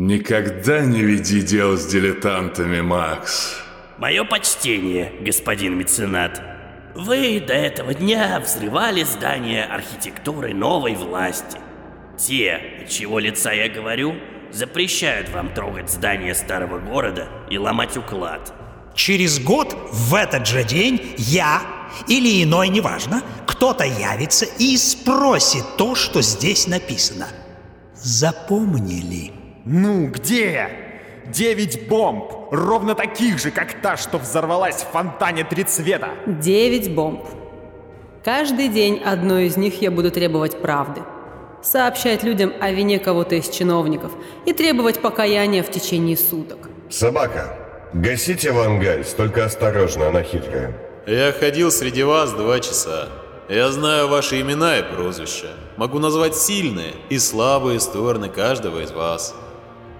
Никогда не веди дел с дилетантами, Макс. Мое почтение, господин меценат. Вы до этого дня взрывали здание архитектуры новой власти. Те, от чего лица я говорю, запрещают вам трогать здание старого города и ломать уклад. Через год в этот же день я или иной, неважно, кто-то явится и спросит то, что здесь написано. Запомнили? Ну, где? Девять бомб, ровно таких же, как та, что взорвалась в фонтане три цвета. Девять бомб. Каждый день одной из них я буду требовать правды. Сообщать людям о вине кого-то из чиновников и требовать покаяния в течение суток. Собака, гасите вангальс, только осторожно, она хитрая. Я ходил среди вас два часа. Я знаю ваши имена и прозвища. Могу назвать сильные и слабые стороны каждого из вас.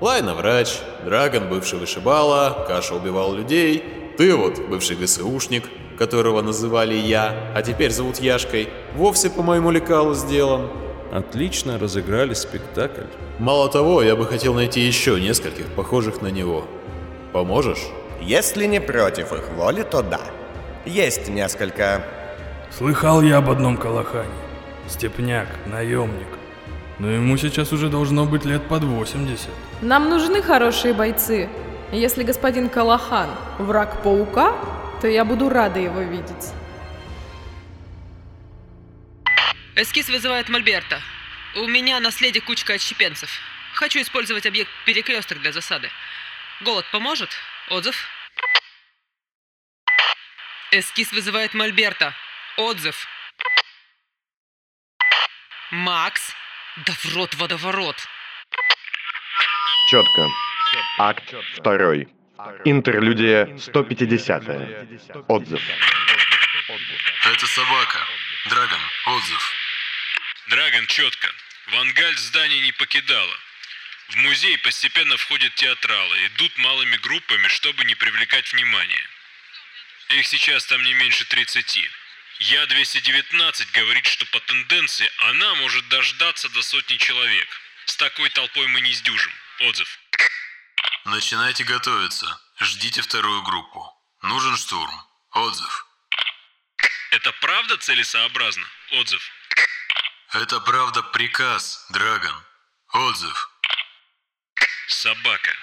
Лайна врач, Драгон бывший вышибала, Каша убивал людей, ты вот бывший ГСУшник, которого называли я, а теперь зовут Яшкой, вовсе по моему лекалу сделан. Отлично разыграли спектакль. Мало того, я бы хотел найти еще нескольких похожих на него. Поможешь? Если не против их воли, то да. Есть несколько. Слыхал я об одном Калахане. Степняк, наемник. Но ему сейчас уже должно быть лет под 80. Нам нужны хорошие бойцы. Если господин Калахан враг паука, то я буду рада его видеть. Эскиз вызывает Мольберта. У меня наследие кучка отщепенцев. Хочу использовать объект перекресток для засады. Голод поможет? Отзыв? Эскиз вызывает Мольберта. Отзыв. Макс? Да в рот водоворот. Четко. Акт второй. Интерлюдия 150 Отзыв. Это собака. Драгон, отзыв. Драгон, четко. Вангаль здание не покидала. В музей постепенно входят театралы, идут малыми группами, чтобы не привлекать внимания. Их сейчас там не меньше 30. Я-219 говорит, что по тенденции она может дождаться до сотни человек. С такой толпой мы не сдюжим. Отзыв. Начинайте готовиться. Ждите вторую группу. Нужен штурм. Отзыв. Это правда целесообразно? Отзыв. Это правда приказ, Драгон. Отзыв. Собака.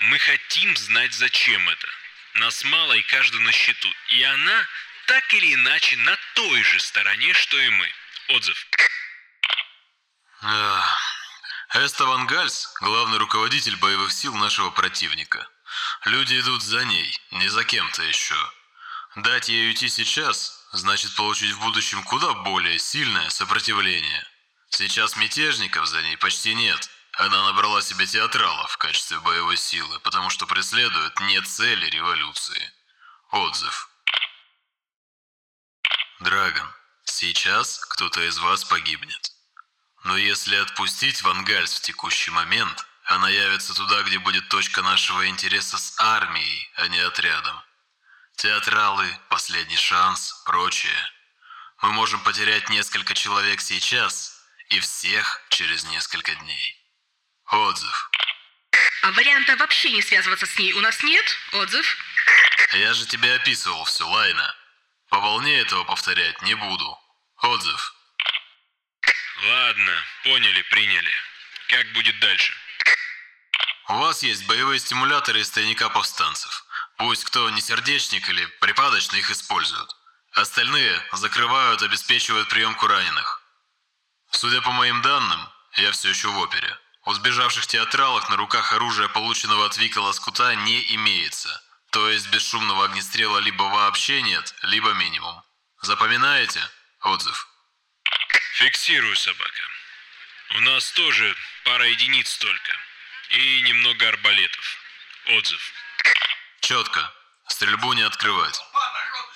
Мы хотим знать, зачем это. Нас мало и каждый на счету. И она так или иначе на той же стороне, что и мы. Отзыв. Эстован Гальс – главный руководитель боевых сил нашего противника. Люди идут за ней, не за кем-то еще. Дать ей уйти сейчас – значит получить в будущем куда более сильное сопротивление. Сейчас мятежников за ней почти нет. Она набрала себе театралов в качестве боевой силы, потому что преследует не цели революции. Отзыв. Драгон, сейчас кто-то из вас погибнет. Но если отпустить Вангальс в текущий момент, она явится туда, где будет точка нашего интереса с армией, а не отрядом. Театралы, последний шанс, прочее. Мы можем потерять несколько человек сейчас и всех через несколько дней. Отзыв. А варианта вообще не связываться с ней у нас нет? Отзыв? Я же тебе описывал все, Лайна. По волне этого повторять не буду. Отзыв. Ладно, поняли, приняли. Как будет дальше? У вас есть боевые стимуляторы из тайника повстанцев. Пусть кто не сердечник или припадочный их используют. Остальные закрывают, обеспечивают приемку раненых. Судя по моим данным, я все еще в опере. У сбежавших театралов на руках оружия, полученного от Вика Лоскута, не имеется. То есть бесшумного огнестрела либо вообще нет, либо минимум. Запоминаете? Отзыв. Фиксирую, собака. У нас тоже пара единиц только. И немного арбалетов. Отзыв. Четко. Стрельбу не открывать.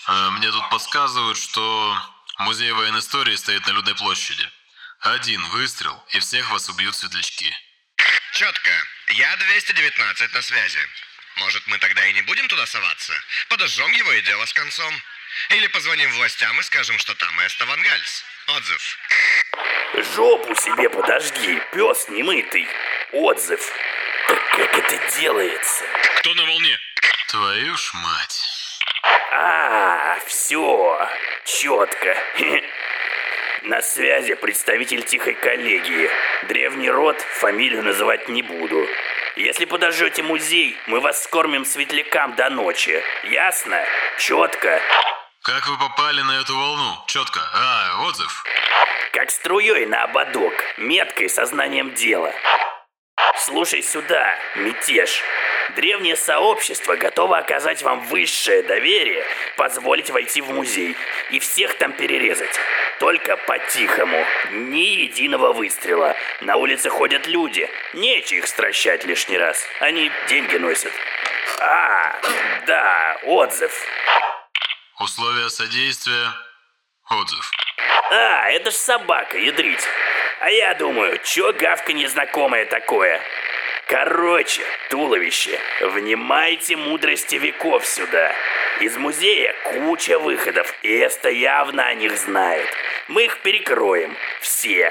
А мне тут подсказывают, что музей военной истории стоит на Людной площади. Один выстрел, и всех вас убьют светлячки. Четко. Я 219 на связи. Может, мы тогда и не будем туда соваться? Подожжем его и дело с концом. Или позвоним властям и скажем, что там Эста Вангальс. Отзыв. Жопу себе подожги, пес немытый. Отзыв. Как это делается? Кто на волне? Твою ж мать. А, все, четко. На связи представитель тихой коллегии. Древний род, фамилию называть не буду. Если подожжете музей, мы вас скормим светлякам до ночи. Ясно? Четко. Как вы попали на эту волну? Четко. А, отзыв. Как струей на ободок, меткой сознанием дела. Слушай сюда, мятеж. Древнее сообщество готово оказать вам высшее доверие, позволить войти в музей и всех там перерезать. Только по-тихому, ни единого выстрела. На улице ходят люди, нечего их стращать лишний раз. Они деньги носят. А, да, отзыв. Условия содействия. Отзыв. А, это ж собака, ядрить. А я думаю, чё гавка незнакомое такое? Короче, туловище, внимайте мудрости веков сюда. Из музея куча выходов, и Эста явно о них знает. Мы их перекроем, все.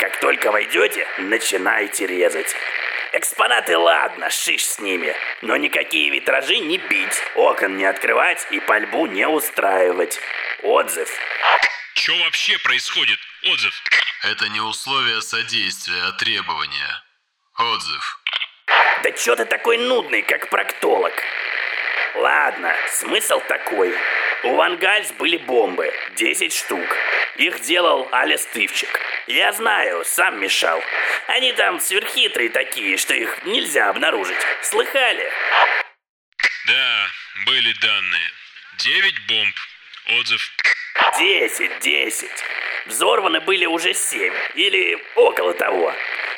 Как только войдете, начинайте резать. Экспонаты ладно, шиш с ними, но никакие витражи не бить, окон не открывать и пальбу не устраивать. Отзыв. Что вообще происходит? Отзыв. Это не условия содействия, а требования. Отзыв. Да чё ты такой нудный, как проктолог? Ладно, смысл такой. У Вангальс были бомбы, 10 штук. Их делал Алис Тывчик. Я знаю, сам мешал. Они там сверххитрые такие, что их нельзя обнаружить. Слыхали? Да, были данные. Девять бомб. Отзыв. Десять, десять. Взорваны были уже семь, или около того.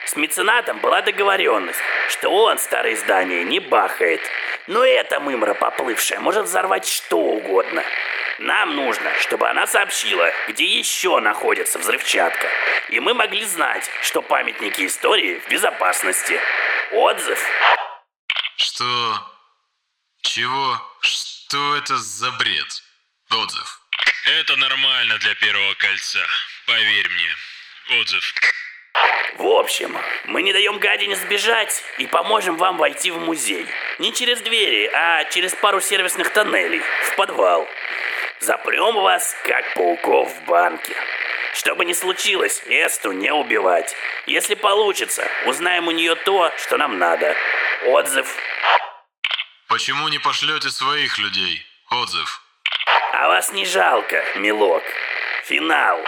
С меценатом была договоренность, что он старые здания не бахает. Но эта мымра поплывшая может взорвать что угодно. Нам нужно, чтобы она сообщила, где еще находится взрывчатка. И мы могли знать, что памятники истории в безопасности. Отзыв. Что? Чего? Что это за бред? Отзыв. Это нормально для первого кольца. Поверь мне. Отзыв. В общем, мы не даем гадине сбежать и поможем вам войти в музей. Не через двери, а через пару сервисных тоннелей, в подвал. Запрем вас, как пауков в банке. Что бы ни случилось, Эсту не убивать. Если получится, узнаем у нее то, что нам надо. Отзыв. Почему не пошлете своих людей? Отзыв. А вас не жалко, милок. Финал.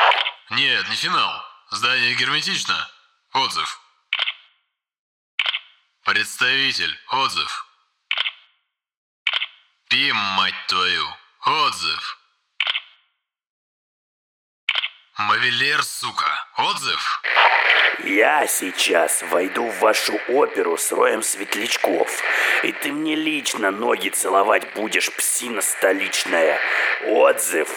Нет, не финал. Здание герметично. Отзыв. Представитель. Отзыв. Пим, мать твою. Отзыв. Мавилер, сука. Отзыв. Я сейчас войду в вашу оперу с роем светлячков, и ты мне лично ноги целовать будешь, псина столичная. Отзыв.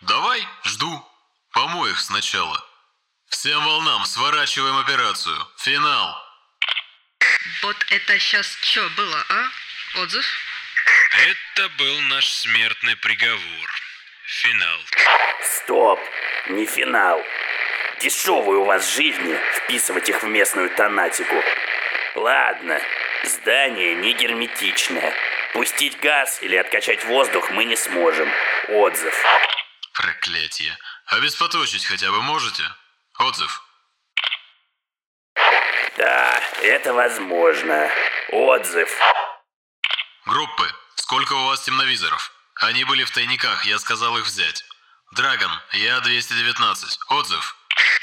Давай, жду. Помой их сначала. Всем волнам сворачиваем операцию. Финал. Вот это сейчас что было, а? Отзыв? Это был наш смертный приговор. Финал. Стоп, не финал. Дешевые у вас жизни вписывать их в местную тонатику. Ладно, здание не герметичное. Пустить газ или откачать воздух мы не сможем. Отзыв. Проклятие. Обеспоточить хотя бы можете? Отзыв. Да, это возможно. Отзыв. Группы, сколько у вас темновизоров? Они были в тайниках, я сказал их взять. Драгон, я 219. Отзыв.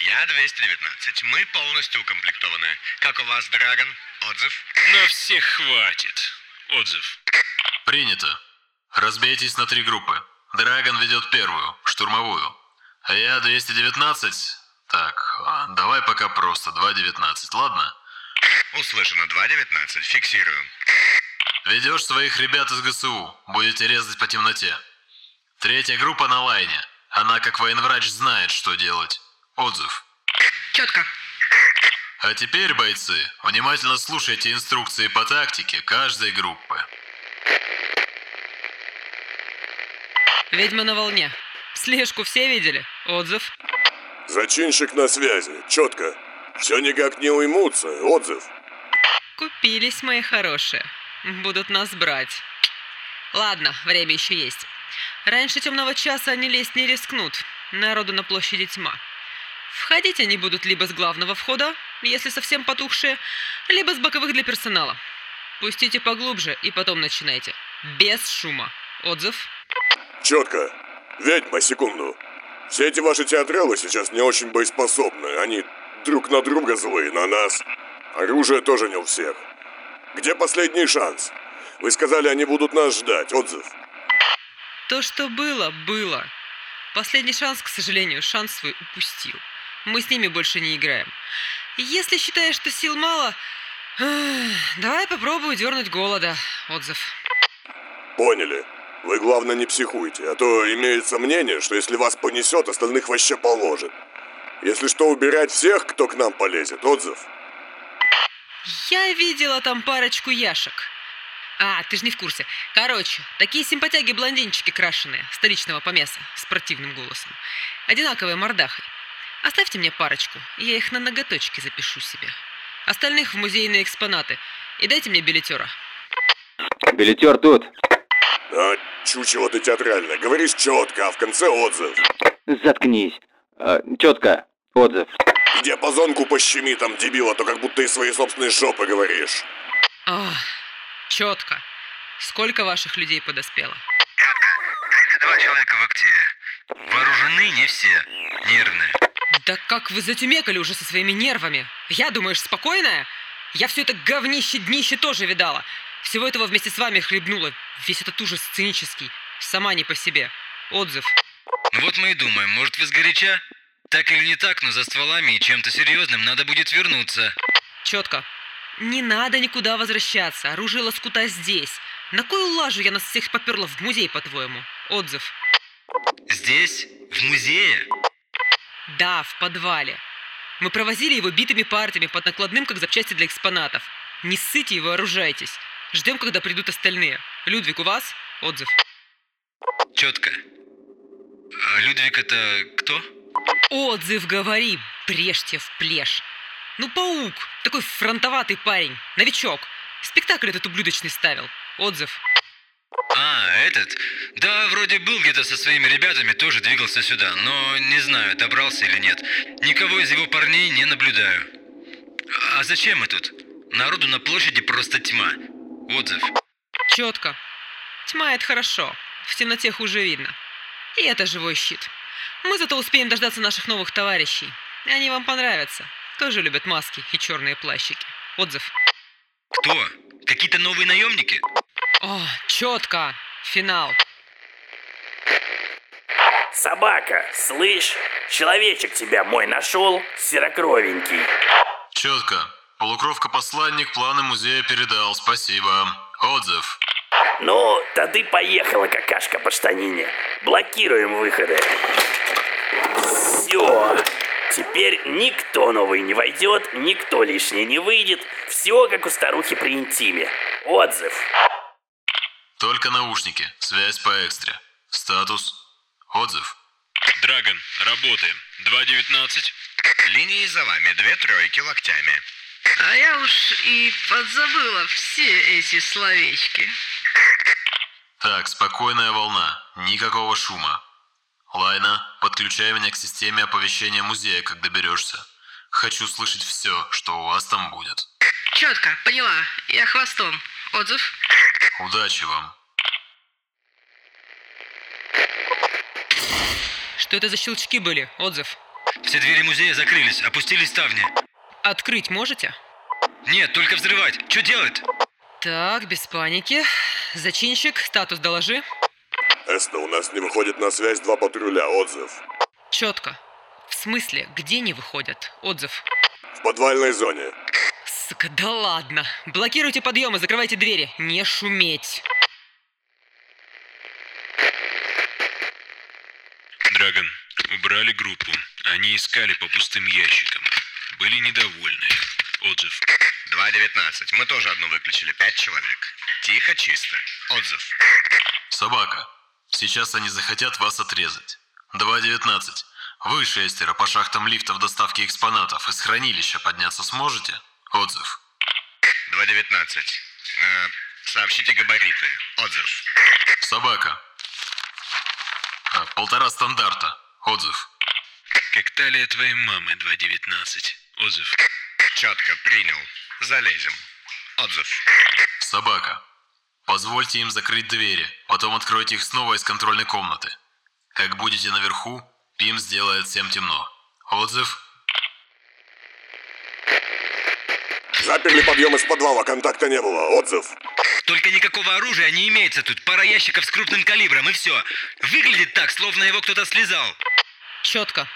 Я 219. Мы полностью укомплектованы. Как у вас, Драгон? Отзыв? На всех хватит. Отзыв. Принято. Разбейтесь на три группы. Драгон ведет первую, штурмовую. А я 219. Так, а, давай пока просто 219, ладно? Услышано 219. Фиксирую. Ведешь своих ребят из ГСУ. Будете резать по темноте. Третья группа на лайне. Она, как военврач, знает, что делать. Отзыв. Четко. А теперь, бойцы, внимательно слушайте инструкции по тактике каждой группы. Ведьма на волне. Слежку все видели? Отзыв? Зачинщик на связи. Четко. Все никак не уймутся. Отзыв. Купились, мои хорошие. Будут нас брать. Ладно, время еще есть. Раньше темного часа они лезть не рискнут. Народу на площади тьма. Входить они будут либо с главного входа, если совсем потухшие, либо с боковых для персонала. Пустите поглубже и потом начинайте. Без шума. Отзыв? Четко. Ведьма, секунду. Все эти ваши театралы сейчас не очень боеспособны. Они друг на друга злые, на нас. Оружие тоже не у всех. Где последний шанс? Вы сказали, они будут нас ждать. Отзыв. То, что было, было. Последний шанс, к сожалению, шанс свой упустил. Мы с ними больше не играем. Если считаешь, что сил мало, давай попробую дернуть голода. Отзыв. Поняли. Вы, главное, не психуйте, а то имеется мнение, что если вас понесет, остальных вообще положит. Если что, убирать всех, кто к нам полезет. Отзыв. Я видела там парочку яшек. А, ты же не в курсе. Короче, такие симпатяги-блондинчики крашеные, столичного помеса, с противным голосом. Одинаковые мордахой. Оставьте мне парочку, я их на ноготочки запишу себе. Остальных в музейные экспонаты. И дайте мне билетера. Билетер тут. А, чучело ты театральное. Говоришь четко, а в конце отзыв. Заткнись. А, четко. Отзыв. И диапазонку пощеми там, дебила, то как будто из своей собственной жопы говоришь. А, четко. Сколько ваших людей подоспело? Два человека в активе. Вооружены не все. Нервные. Да как вы затюмекали уже со своими нервами? Я, думаешь, спокойная? Я все это говнище-днище тоже видала. Всего этого вместе с вами хлебнула. Весь этот ужас сценический. Сама не по себе. Отзыв. Ну вот мы и думаем, может вы сгоряча? Так или не так, но за стволами и чем-то серьезным надо будет вернуться. Четко. Не надо никуда возвращаться. Оружие лоскута здесь. На кою лажу я нас всех поперла в музей, по-твоему? Отзыв. Здесь? В музее? Да, в подвале. Мы провозили его битыми партиями под накладным, как запчасти для экспонатов. Не ссыте и вооружайтесь. Ждем, когда придут остальные. Людвиг, у вас? Отзыв. Четко. А Людвиг это кто? Отзыв говори, брежьте в плешь. Ну, паук, такой фронтоватый парень, новичок. Спектакль этот ублюдочный ставил. Отзыв. А, этот? Да, вроде был где-то со своими ребятами, тоже двигался сюда, но не знаю, добрался или нет. Никого из его парней не наблюдаю. А зачем мы тут? Народу на площади просто тьма. Отзыв. Четко. Тьма это хорошо. В темноте хуже видно. И это живой щит. Мы зато успеем дождаться наших новых товарищей. Они вам понравятся. Тоже любят маски и черные плащики. Отзыв. Кто? Какие-то новые наемники? О, четко. Финал. Собака, слышь, человечек тебя мой нашел, серокровенький. Четко. Полукровка-посланник планы музея передал, спасибо. Отзыв. Ну, тады поехала какашка по штанине. Блокируем выходы. Все. Теперь никто новый не войдет, никто лишний не выйдет. Все как у старухи при интиме. Отзыв. Только наушники. Связь по экстре. Статус. Отзыв. Драгон, работаем. 2.19. Линии за вами, две тройки локтями. А я уж и подзабыла все эти словечки. Так, спокойная волна. Никакого шума. Лайна, подключай меня к системе оповещения музея, как доберешься. Хочу слышать все, что у вас там будет. Четко, поняла. Я хвостом. Отзыв? Удачи вам. Что это за щелчки были? Отзыв. Все двери музея закрылись, опустились ставни. Открыть можете? Нет, только взрывать. Что делать? Так, без паники. Зачинщик, статус доложи. Эста, у нас не выходит на связь два патруля. Отзыв. Четко. В смысле, где не выходят? Отзыв. В подвальной зоне. Сука, да ладно. Блокируйте подъемы, закрывайте двери. Не шуметь. Драгон, убрали группу. Они искали по пустым ящикам. Были недовольны. Отзыв. 2.19. Мы тоже одну выключили. Пять человек. Тихо, чисто. Отзыв. Собака. Сейчас они захотят вас отрезать. 2.19. Вы, шестеро, по шахтам лифтов доставки экспонатов из хранилища подняться сможете? Отзыв. 2.19. Э, сообщите габариты. Отзыв. Собака. А, полтора стандарта. Отзыв. Как талия твоей мамы 2.19. Отзыв. Четко, принял. Залезем. Отзыв. Собака. Позвольте им закрыть двери, потом откройте их снова из контрольной комнаты. Как будете наверху, Пим сделает всем темно. Отзыв. Заперли подъем из подвала, контакта не было. Отзыв. Только никакого оружия не имеется тут. Пара ящиков с крупным калибром и все. Выглядит так, словно его кто-то слезал. Четко.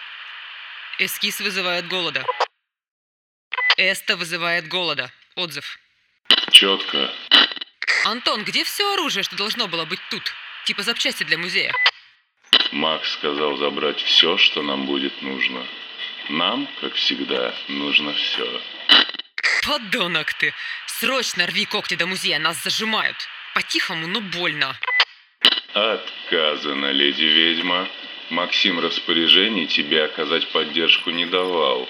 Эскиз вызывает голода. Эста вызывает голода. Отзыв. Четко. Антон, где все оружие, что должно было быть тут? Типа запчасти для музея. Макс сказал забрать все, что нам будет нужно. Нам, как всегда, нужно все. Подонок ты! Срочно рви когти до музея, нас зажимают. По-тихому, но больно. Отказано, леди-ведьма. Максим распоряжений тебе оказать поддержку не давал.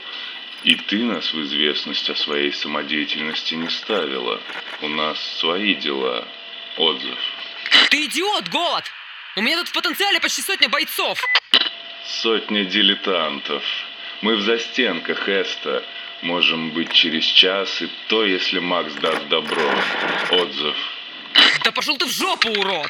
И ты нас в известность о своей самодеятельности не ставила. У нас свои дела. Отзыв. Ты идиот, Голод! У меня тут в потенциале почти сотня бойцов. Сотня дилетантов. Мы в застенках, Эста. Можем быть через час, и то, если Макс даст добро. Отзыв. Да пошел ты в жопу, урод!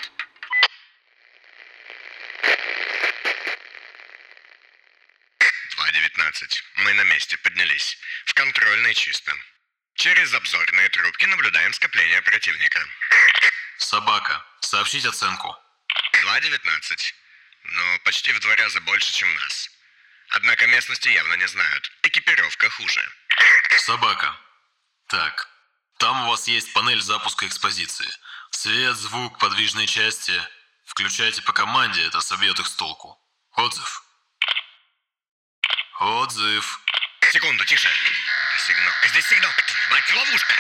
12. Мы на месте, поднялись. В контрольной чисто. Через обзорные трубки наблюдаем скопление противника. Собака, сообщить оценку. 2.19. Ну, почти в два раза больше, чем нас. Однако местности явно не знают. Экипировка хуже. Собака. Так, там у вас есть панель запуска экспозиции. Цвет, звук, подвижные части. Включайте по команде, это собьет их с толку. Отзыв. Отзыв. Секунду, тише. Сигнал. Здесь сигнал. Мать, ловушка.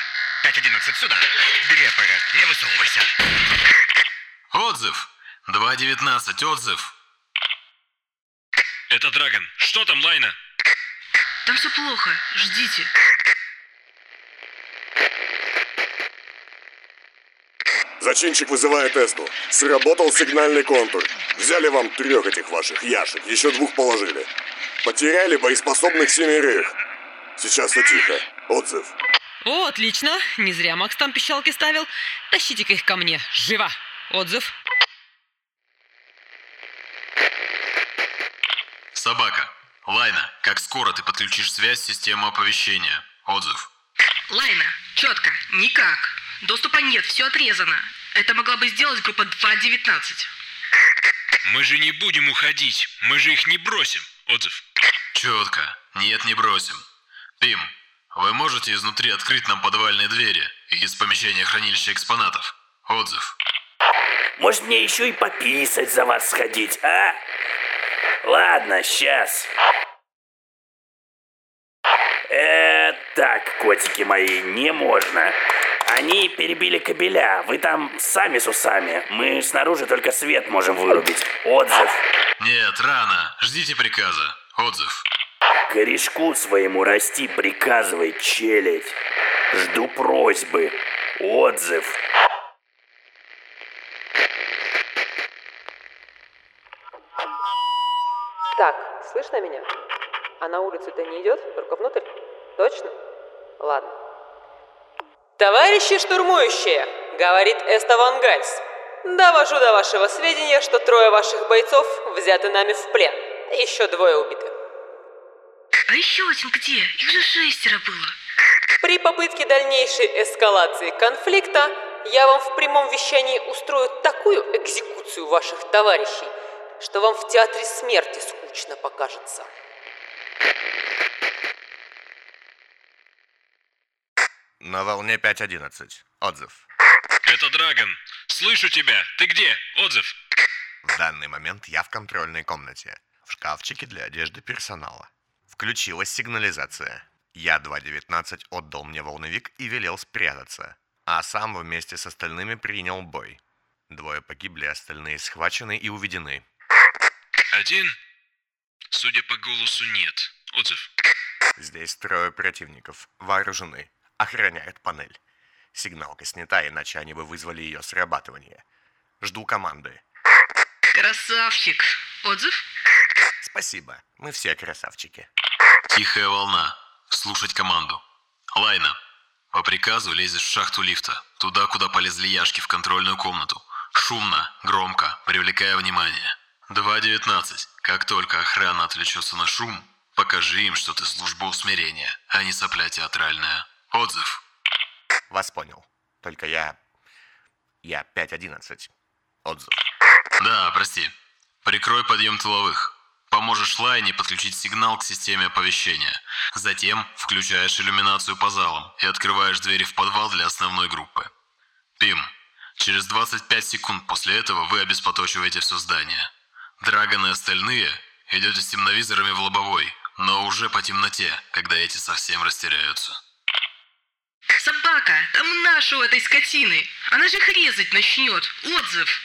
5.11 сюда. Бери аппарат, не высовывайся. Отзыв. 2.19. Отзыв. Это Драгон. Что там, Лайна? Там все плохо. Ждите. Зачинщик вызывает Эсту. Сработал сигнальный контур. Взяли вам трех этих ваших яшек, еще двух положили. Потеряли боеспособных семерых. Сейчас все тихо. Отзыв. О, отлично. Не зря Макс там пищалки ставил. Тащите-ка их ко мне. Живо. Отзыв. Собака. Лайна, как скоро ты подключишь связь с системой оповещения? Отзыв. Лайна, четко, никак. Доступа нет, все отрезано. Это могла бы сделать группа 2.19. Мы же не будем уходить. Мы же их не бросим. Отзыв. Четко. Нет, не бросим. Пим, вы можете изнутри открыть нам подвальные двери из помещения хранилища экспонатов? Отзыв. Может мне еще и пописать за вас сходить, а? Ладно, сейчас. Э, так, котики мои, не можно. Они перебили кабеля. Вы там сами с усами. Мы снаружи только свет можем вырубить. Отзыв. Нет, рано. Ждите приказа. Отзыв. Корешку своему расти приказывай, челядь. Жду просьбы. Отзыв. Так, слышно меня? А на улицу-то не идет? Только внутрь? Точно? Ладно. Товарищи штурмующие, говорит Эставан Гальс. Довожу до вашего сведения, что трое ваших бойцов взяты нами в плен. Еще двое убиты. А еще один где? Их же шестеро было. При попытке дальнейшей эскалации конфликта я вам в прямом вещании устрою такую экзекуцию ваших товарищей, что вам в театре смерти скучно покажется. На волне 5.11. Отзыв. Это Драгон. Слышу тебя. Ты где? Отзыв. В данный момент я в контрольной комнате. В шкафчике для одежды персонала. Включилась сигнализация. Я 2.19 отдал мне волновик и велел спрятаться. А сам вместе с остальными принял бой. Двое погибли, остальные схвачены и уведены. Один? Судя по голосу, нет. Отзыв. Здесь трое противников. Вооружены. Охраняют панель. Сигналка снята, иначе они бы вызвали ее срабатывание. Жду команды. Красавчик. Отзыв? Спасибо. Мы все красавчики. Тихая волна. Слушать команду. Лайна. По приказу лезешь в шахту лифта. Туда, куда полезли яшки в контрольную комнату. Шумно, громко, привлекая внимание. 2.19. Как только охрана отвлечется на шум, покажи им, что ты служба усмирения, а не сопля театральная. Отзыв. Вас понял. Только я... Я 5.11. Отзыв. Да, прости. Прикрой подъем тыловых. Поможешь Лайне подключить сигнал к системе оповещения. Затем включаешь иллюминацию по залам и открываешь двери в подвал для основной группы. Пим, через 25 секунд после этого вы обеспоточиваете все здание. Драгон и остальные идете с темновизорами в лобовой, но уже по темноте, когда эти совсем растеряются. Собака, там наша у этой скотины. Она же их резать начнет. Отзыв.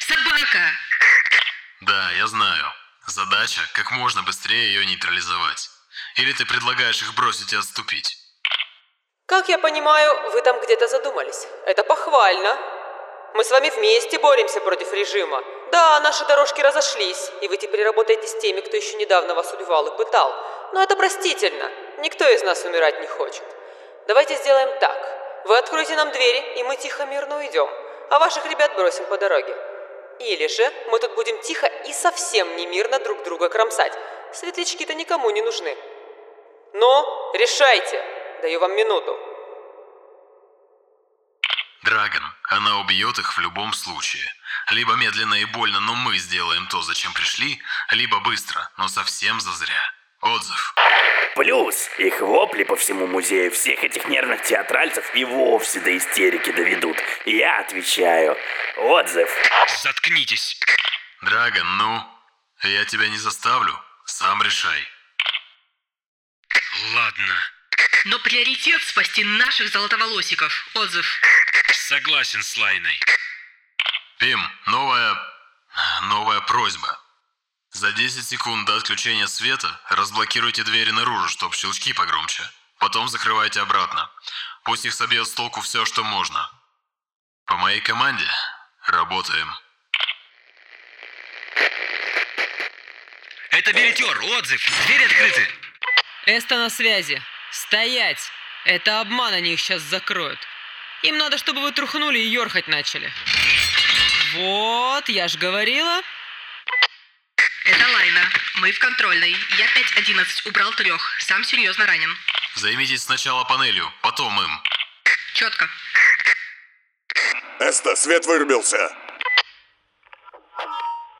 Собака! Да, я знаю. Задача – как можно быстрее ее нейтрализовать. Или ты предлагаешь их бросить и отступить? Как я понимаю, вы там где-то задумались. Это похвально. Мы с вами вместе боремся против режима. Да, наши дорожки разошлись, и вы теперь работаете с теми, кто еще недавно вас убивал и пытал. Но это простительно. Никто из нас умирать не хочет. Давайте сделаем так. Вы откроете нам двери, и мы тихо мирно уйдем. А ваших ребят бросим по дороге. Или же мы тут будем тихо и совсем не мирно друг друга кромсать. Светлячки-то никому не нужны. Но решайте. Даю вам минуту. Драгон, она убьет их в любом случае. Либо медленно и больно, но мы сделаем то, зачем пришли, либо быстро, но совсем зазря. Отзыв. Плюс их вопли по всему музею всех этих нервных театральцев и вовсе до истерики доведут. Я отвечаю. Отзыв. Заткнитесь. Драгон, ну, я тебя не заставлю. Сам решай. Ладно. Но приоритет спасти наших золотоволосиков. Отзыв. Согласен с Лайной. Пим, новая... новая просьба. За 10 секунд до отключения света разблокируйте двери наружу, чтоб щелчки погромче. Потом закрывайте обратно. Пусть их собьет с толку все, что можно. По моей команде работаем. Это билетер, отзыв, двери открыты. Эста на связи. Стоять! Это обман, они их сейчас закроют. Им надо, чтобы вы трухнули и ерхать начали. Вот, я ж говорила. Это Лайна. Мы в контрольной. Я 5.11, убрал трех. Сам серьезно ранен. Займитесь сначала панелью, потом им. Четко. Эста, свет вырубился.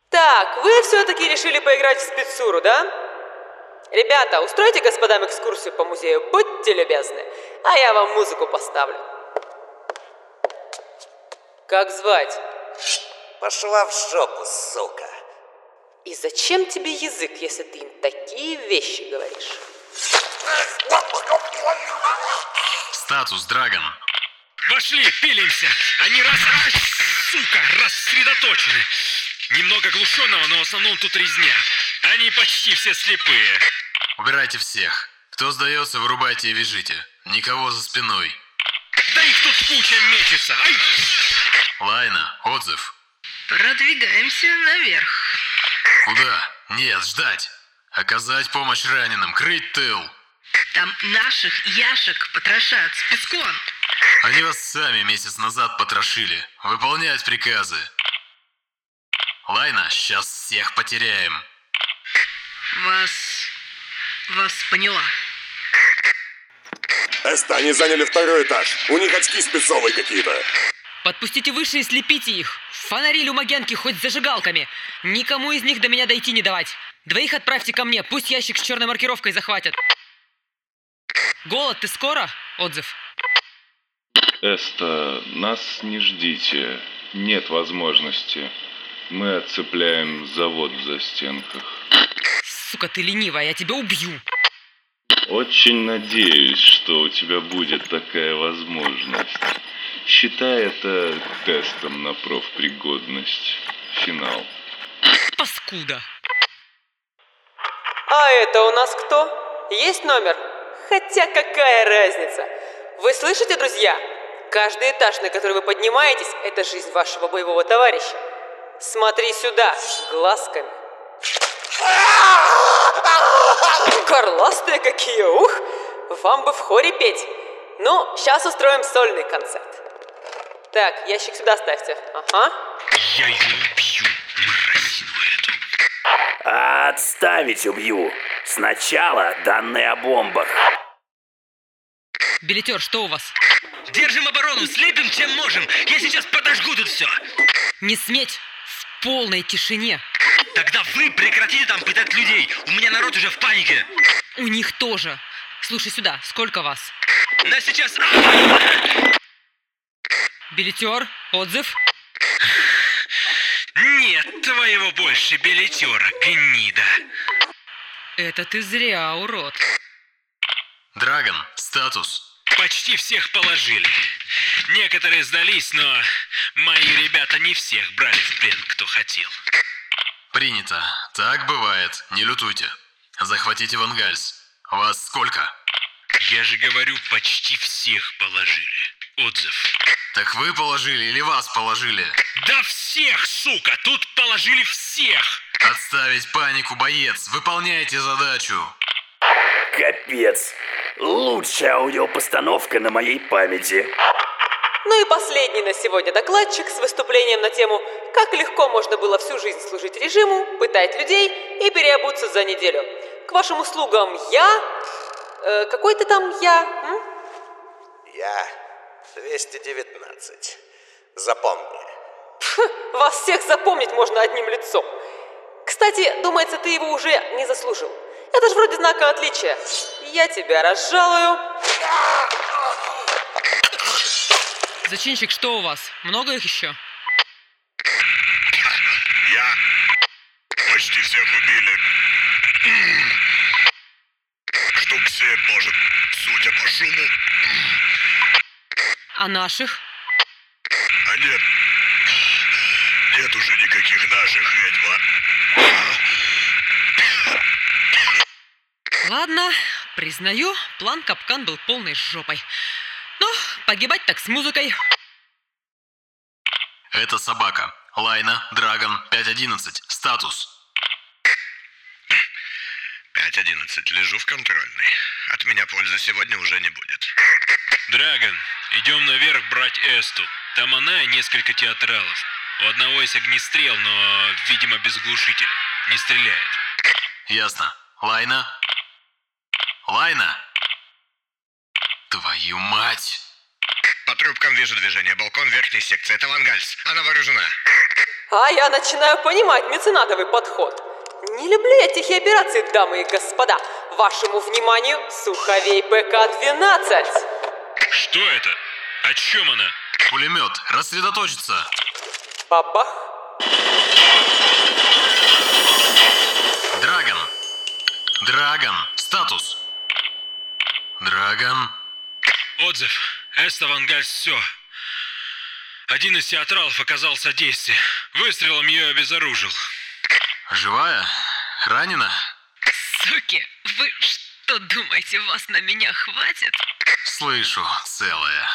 Так, вы все-таки решили поиграть в спецуру, да? Ребята, устройте господам экскурсию по музею, будьте любезны, а я вам музыку поставлю. Как звать? Пошла в жопу, сука. И зачем тебе язык, если ты им такие вещи говоришь? Статус, Драгон. Вошли, пилимся. Они раз... А, сука, рассредоточены. Немного глушенного, но в основном тут резня. Они почти все слепые. Убирайте всех. Кто сдается, вырубайте и вяжите. Никого за спиной. Да их тут куча мечется. Ай! Лайна, отзыв. Продвигаемся наверх. Куда? Нет, ждать. Оказать помощь раненым, крыть тыл. Там наших яшек потрошат спецкон. Они вас сами месяц назад потрошили. Выполнять приказы. Лайна, сейчас всех потеряем. Вас... вас поняла. Эста, они заняли второй этаж. У них очки спецовые какие-то. Подпустите выше и слепите их. Фонари люмагенки хоть зажигалками. Никому из них до меня дойти не давать. Двоих отправьте ко мне, пусть ящик с черной маркировкой захватят. Голод, ты скоро? Отзыв. Эста, нас не ждите. Нет возможности. Мы отцепляем завод в застенках. Сука, ты ленивая, я тебя убью. Очень надеюсь, что у тебя будет такая возможность. Считай это тестом на профпригодность. Финал. Паскуда. А это у нас кто? Есть номер? Хотя какая разница? Вы слышите, друзья? Каждый этаж, на который вы поднимаетесь, это жизнь вашего боевого товарища. Смотри сюда, глазками. Горластые какие, ух! Вам бы в хоре петь. Ну, сейчас устроим сольный концерт. Так, ящик сюда ставьте. Ага. Я ее убью, эту. Отставить убью. Сначала данные о бомбах. Билетер, что у вас? Держим оборону, слепим чем можем. Я сейчас подожгу тут все. Не сметь! В полной тишине. Тогда вы прекратите там пытать людей. У меня народ уже в панике. У них тоже. Слушай сюда, сколько вас? На сейчас... Билетер, отзыв? Нет твоего больше билетера, гнида. Это ты зря, урод. Драгон, статус. Почти всех положили. Некоторые сдались, но мои ребята не всех брали в плен, кто хотел. Принято. Так бывает. Не лютуйте. Захватите Вангальс. Вас сколько? Я же говорю, почти всех положили. Отзыв. Так вы положили или вас положили? Да всех, сука! Тут положили всех! Отставить панику, боец! Выполняйте задачу! Капец. Лучшая аудиопостановка на моей памяти. Ну и последний на сегодня докладчик с выступлением на тему «Как легко можно было всю жизнь служить режиму, пытать людей и переобуться за неделю». К вашим услугам я... Э, какой ты там я? М? Я 219. Запомни. Пф, вас всех запомнить можно одним лицом. Кстати, думается, ты его уже не заслужил. Это же вроде знака отличия. Я тебя разжалую. Зачинщик, что у вас? Много их еще? Я почти всех убили. Штук семь, может, судя по шуму. А наших? А нет, нет уже никаких наших, ведьма. Ладно, признаю, план капкан был полной жопой. Ну, погибать так с музыкой. Это собака. Лайна, Драгон, 511. Статус. 5.11. Лежу в контрольной. От меня пользы сегодня уже не будет. Драгон, идем наверх брать Эсту. Там она и несколько театралов. У одного есть огнестрел, но, видимо, без глушителя. Не стреляет. Ясно. Лайна? Лайна? Твою мать! По трубкам вижу движение. Балкон верхней секции. Это Вангальс. Она вооружена. А я начинаю понимать меценатовый подход. Не люблю я тихие операции, дамы и господа. Вашему вниманию Суховей ПК-12. Что это? О чем она? Пулемет. Рассредоточиться. Бабах. Драгон. Драгон. Статус. Драгон. Отзыв. Эста Вангальс все. Один из театралов оказал содействие. Выстрелом ее обезоружил. Живая? Ранена? Суки, вы что думаете, вас на меня хватит? Слышу, целая.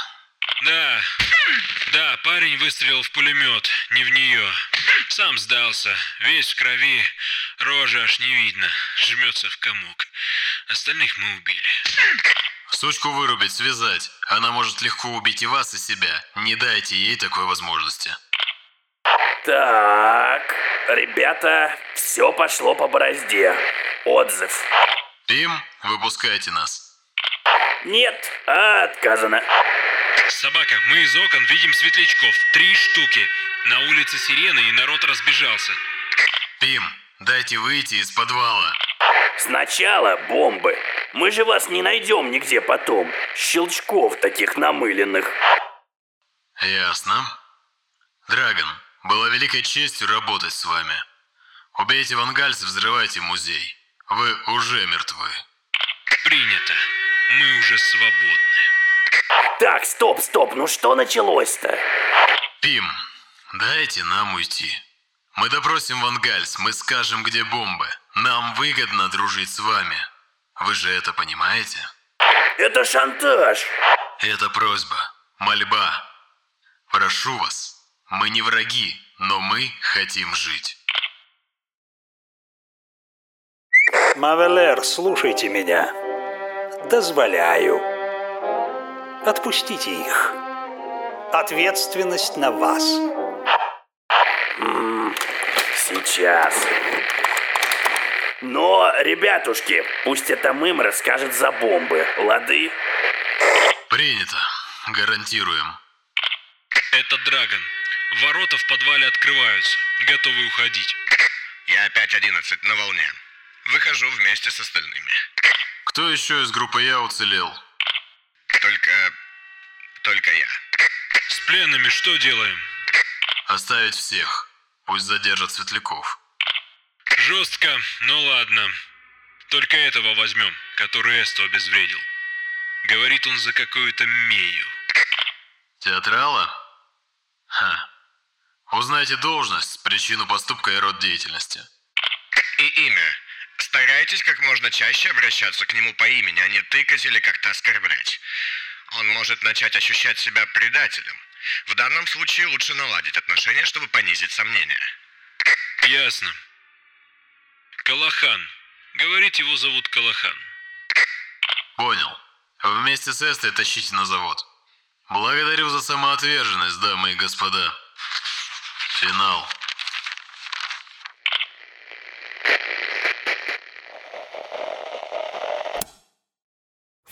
Да, да, парень выстрелил в пулемет, не в нее. Сам сдался, весь в крови, рожа аж не видно, жмется в комок. Остальных мы убили. Сучку вырубить, связать. Она может легко убить и вас, и себя. Не дайте ей такой возможности. Так, ребята, все пошло по борозде. Отзыв. Им, выпускайте нас. Нет, отказано. Собака, мы из окон видим светлячков. Три штуки. На улице сирены и народ разбежался. Пим, дайте выйти из подвала. Сначала бомбы. Мы же вас не найдем нигде потом. Щелчков таких намыленных. Ясно. Драгон, было великой честью работать с вами. Убейте вангальца, взрывайте музей. Вы уже мертвы. Принято. Мы уже свободны. Так, стоп, стоп, ну что началось-то? Пим, дайте нам уйти. Мы допросим Вангальс, мы скажем, где бомбы. Нам выгодно дружить с вами. Вы же это понимаете? Это шантаж. Это просьба, мольба. Прошу вас, мы не враги, но мы хотим жить. Мавелер, слушайте меня. Дозволяю. Отпустите их. Ответственность на вас. Сейчас. Но, ребятушки, пусть это мым расскажет за бомбы, лады? Принято. Гарантируем. Это Драгон. Ворота в подвале открываются. Готовы уходить. Я опять 11 на волне. Выхожу вместе с остальными. Кто еще из группы Я уцелел? Только... только я. С пленными что делаем? Оставить всех. Пусть задержат светляков. Жестко, но ладно. Только этого возьмем, который Эсту обезвредил. Говорит он за какую-то Мею. Театрала? Ха. Узнайте должность, причину поступка и род деятельности. И имя. Старайтесь как можно чаще обращаться к нему по имени, а не тыкать или как-то оскорблять. Он может начать ощущать себя предателем. В данном случае лучше наладить отношения, чтобы понизить сомнения. Ясно. Калахан. Говорит, его зовут Калахан. Понял. Вместе с Эстой тащите на завод. Благодарю за самоотверженность, дамы и господа. Финал.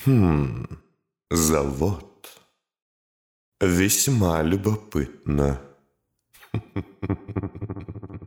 Хм, завод. Весьма любопытно.